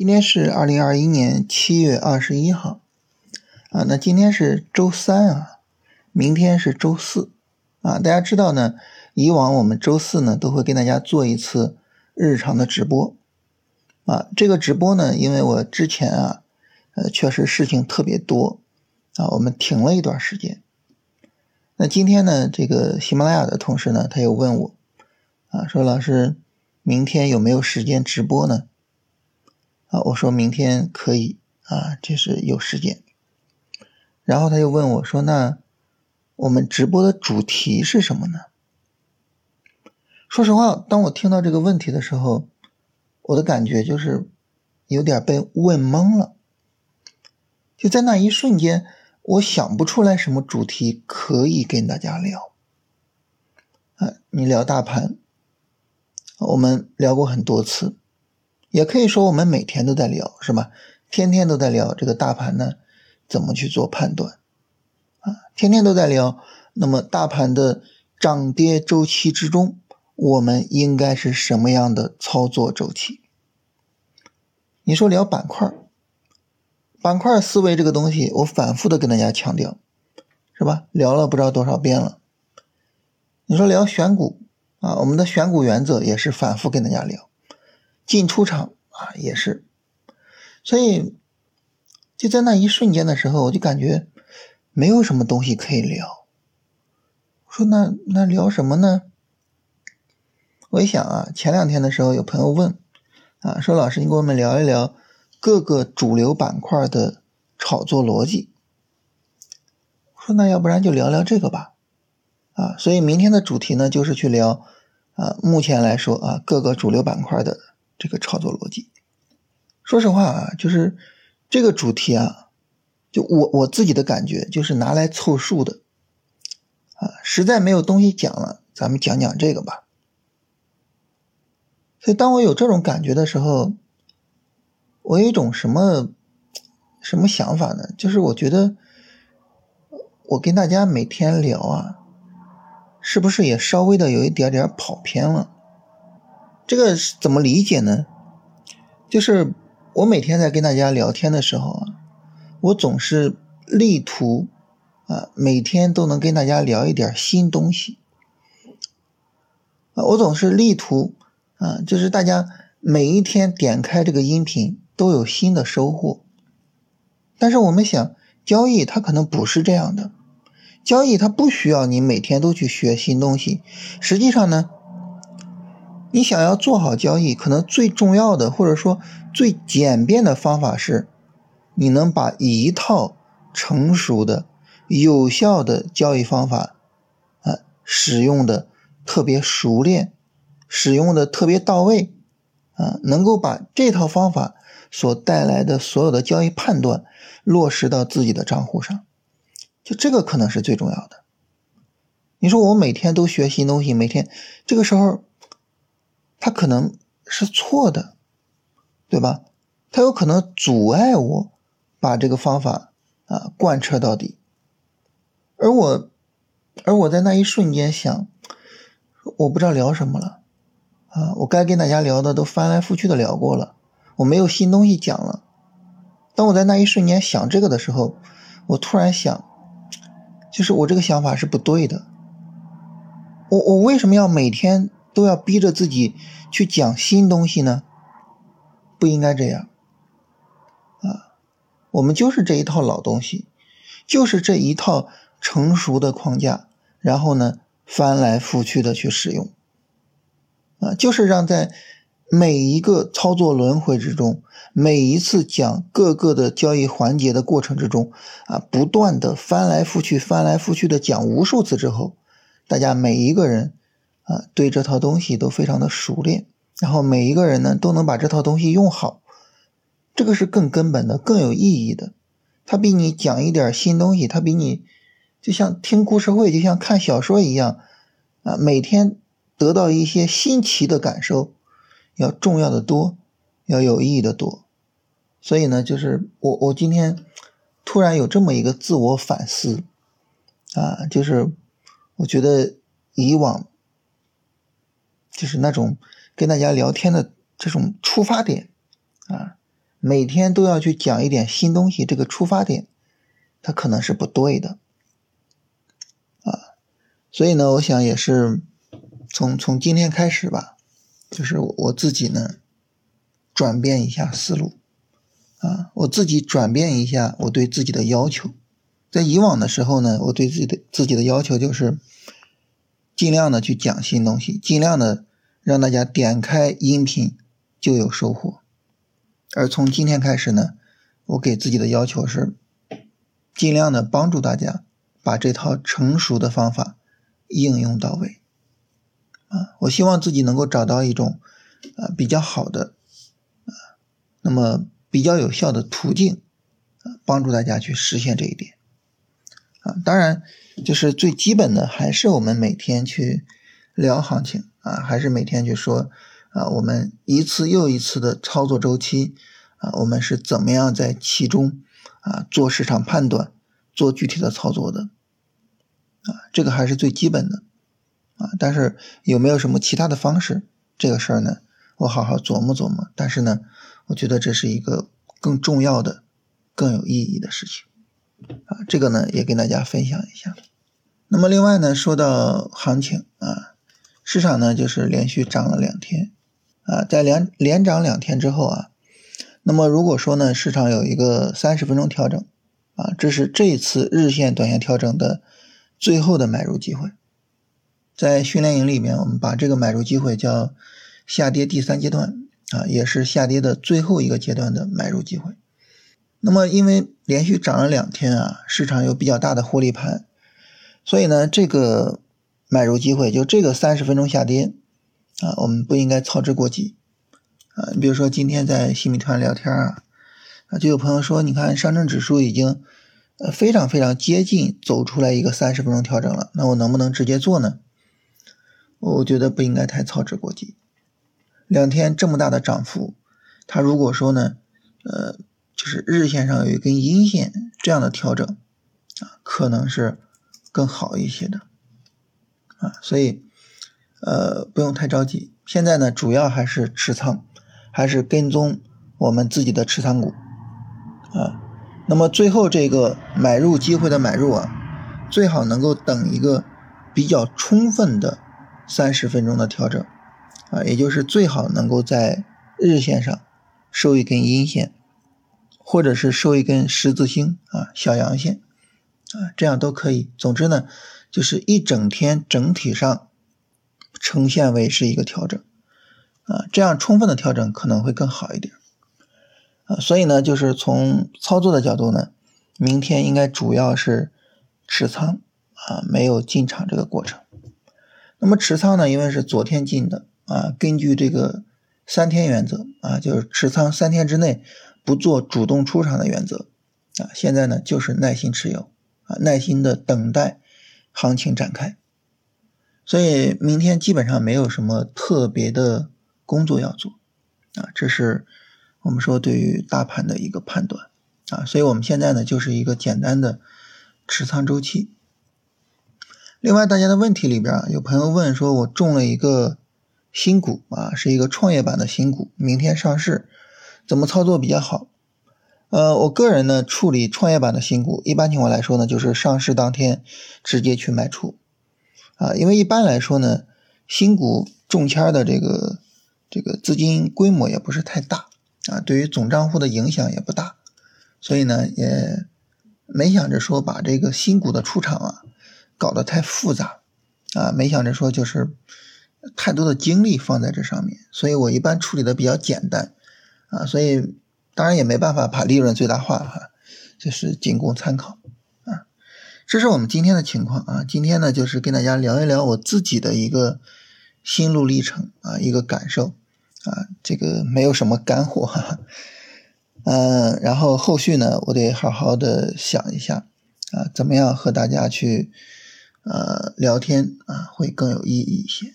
今天是二零二一年七月二十一号，啊，那今天是周三啊，明天是周四，啊，大家知道呢，以往我们周四呢都会跟大家做一次日常的直播，啊，这个直播呢，因为我之前啊，呃，确实事情特别多，啊，我们停了一段时间，那今天呢，这个喜马拉雅的同事呢，他又问我，啊，说老师，明天有没有时间直播呢？啊，我说明天可以啊，这是有时间。然后他又问我说：“那我们直播的主题是什么呢？”说实话，当我听到这个问题的时候，我的感觉就是有点被问懵了。就在那一瞬间，我想不出来什么主题可以跟大家聊。啊，你聊大盘，我们聊过很多次。也可以说，我们每天都在聊，是吧？天天都在聊这个大盘呢，怎么去做判断啊？天天都在聊，那么大盘的涨跌周期之中，我们应该是什么样的操作周期？你说聊板块，板块思维这个东西，我反复的跟大家强调，是吧？聊了不知道多少遍了。你说聊选股啊，我们的选股原则也是反复跟大家聊。进出场啊，也是，所以就在那一瞬间的时候，我就感觉没有什么东西可以聊。我说那那聊什么呢？我一想啊，前两天的时候有朋友问啊，说老师你给我们聊一聊各个主流板块的炒作逻辑。我说那要不然就聊聊这个吧，啊，所以明天的主题呢就是去聊啊，目前来说啊各个主流板块的。这个操作逻辑，说实话啊，就是这个主题啊，就我我自己的感觉就是拿来凑数的啊，实在没有东西讲了，咱们讲讲这个吧。所以当我有这种感觉的时候，我有一种什么什么想法呢？就是我觉得我跟大家每天聊啊，是不是也稍微的有一点点跑偏了？这个是怎么理解呢？就是我每天在跟大家聊天的时候啊，我总是力图啊，每天都能跟大家聊一点新东西啊，我总是力图啊，就是大家每一天点开这个音频都有新的收获。但是我们想，交易它可能不是这样的，交易它不需要你每天都去学新东西，实际上呢。你想要做好交易，可能最重要的或者说最简便的方法是，你能把一套成熟的、有效的交易方法，啊，使用的特别熟练，使用的特别到位，啊，能够把这套方法所带来的所有的交易判断落实到自己的账户上，就这个可能是最重要的。你说我每天都学新东西，每天这个时候。它可能是错的，对吧？它有可能阻碍我把这个方法啊贯彻到底。而我，而我在那一瞬间想，我不知道聊什么了啊！我该跟大家聊的都翻来覆去的聊过了，我没有新东西讲了。当我在那一瞬间想这个的时候，我突然想，就是我这个想法是不对的。我我为什么要每天？都要逼着自己去讲新东西呢？不应该这样啊！我们就是这一套老东西，就是这一套成熟的框架，然后呢翻来覆去的去使用啊，就是让在每一个操作轮回之中，每一次讲各个的交易环节的过程之中啊，不断的翻来覆去、翻来覆去的讲无数次之后，大家每一个人。啊，对这套东西都非常的熟练，然后每一个人呢都能把这套东西用好，这个是更根本的、更有意义的。它比你讲一点新东西，它比你就像听故事会、就像看小说一样，啊，每天得到一些新奇的感受，要重要的多，要有意义的多。所以呢，就是我我今天突然有这么一个自我反思，啊，就是我觉得以往。就是那种跟大家聊天的这种出发点啊，每天都要去讲一点新东西，这个出发点，它可能是不对的，啊，所以呢，我想也是从从今天开始吧，就是我自己呢，转变一下思路，啊，我自己转变一下我对自己的要求，在以往的时候呢，我对自己的自己的要求就是尽量的去讲新东西，尽量的让大家点开音频就有收获。而从今天开始呢，我给自己的要求是，尽量的帮助大家把这套成熟的方法应用到位。啊，我希望自己能够找到一种啊比较好的啊，那么比较有效的途径啊，帮助大家去实现这一点。啊，当然就是最基本的，还是我们每天去聊行情啊，还是每天去说。啊，我们一次又一次的操作周期，啊，我们是怎么样在其中啊做市场判断，做具体的操作的，啊，这个还是最基本的，啊，但是有没有什么其他的方式？这个事儿呢，我好好琢磨琢磨。但是呢，我觉得这是一个更重要的、更有意义的事情，啊，这个呢也跟大家分享一下。那么另外呢，说到行情啊，市场呢就是连续涨了两天。啊，在连连涨两天之后啊，那么如果说呢，市场有一个三十分钟调整，啊，这是这次日线、短线调整的最后的买入机会。在训练营里面，我们把这个买入机会叫下跌第三阶段，啊，也是下跌的最后一个阶段的买入机会。那么因为连续涨了两天啊，市场有比较大的获利盘，所以呢，这个买入机会就这个三十分钟下跌。啊，我们不应该操之过急，啊，你比如说今天在新米团聊天啊，啊，就有朋友说，你看上证指数已经呃非常非常接近走出来一个三十分钟调整了，那我能不能直接做呢？我觉得不应该太操之过急，两天这么大的涨幅，它如果说呢，呃，就是日线上有一根阴线这样的调整，啊，可能是更好一些的，啊，所以。呃，不用太着急。现在呢，主要还是持仓，还是跟踪我们自己的持仓股啊。那么最后这个买入机会的买入啊，最好能够等一个比较充分的三十分钟的调整啊，也就是最好能够在日线上收一根阴线，或者是收一根十字星啊小阳线啊，这样都可以。总之呢，就是一整天整体上。呈现为是一个调整，啊，这样充分的调整可能会更好一点，啊，所以呢，就是从操作的角度呢，明天应该主要是持仓，啊，没有进场这个过程。那么持仓呢，因为是昨天进的，啊，根据这个三天原则，啊，就是持仓三天之内不做主动出场的原则，啊，现在呢就是耐心持有，啊，耐心的等待行情展开。所以明天基本上没有什么特别的工作要做，啊，这是我们说对于大盘的一个判断，啊，所以我们现在呢就是一个简单的持仓周期。另外，大家的问题里边啊，有朋友问说，我中了一个新股啊，是一个创业板的新股，明天上市，怎么操作比较好？呃，我个人呢处理创业板的新股，一般情况来说呢，就是上市当天直接去卖出。啊，因为一般来说呢，新股中签的这个这个资金规模也不是太大啊，对于总账户的影响也不大，所以呢，也没想着说把这个新股的出场啊搞得太复杂啊，没想着说就是太多的精力放在这上面，所以我一般处理的比较简单啊，所以当然也没办法把利润最大化哈，这是仅供参考啊。这是我们今天的情况啊，今天呢就是跟大家聊一聊我自己的一个心路历程啊，一个感受啊，这个没有什么干货，哈，嗯，然后后续呢，我得好好的想一下啊，怎么样和大家去呃聊天啊，会更有意义一些。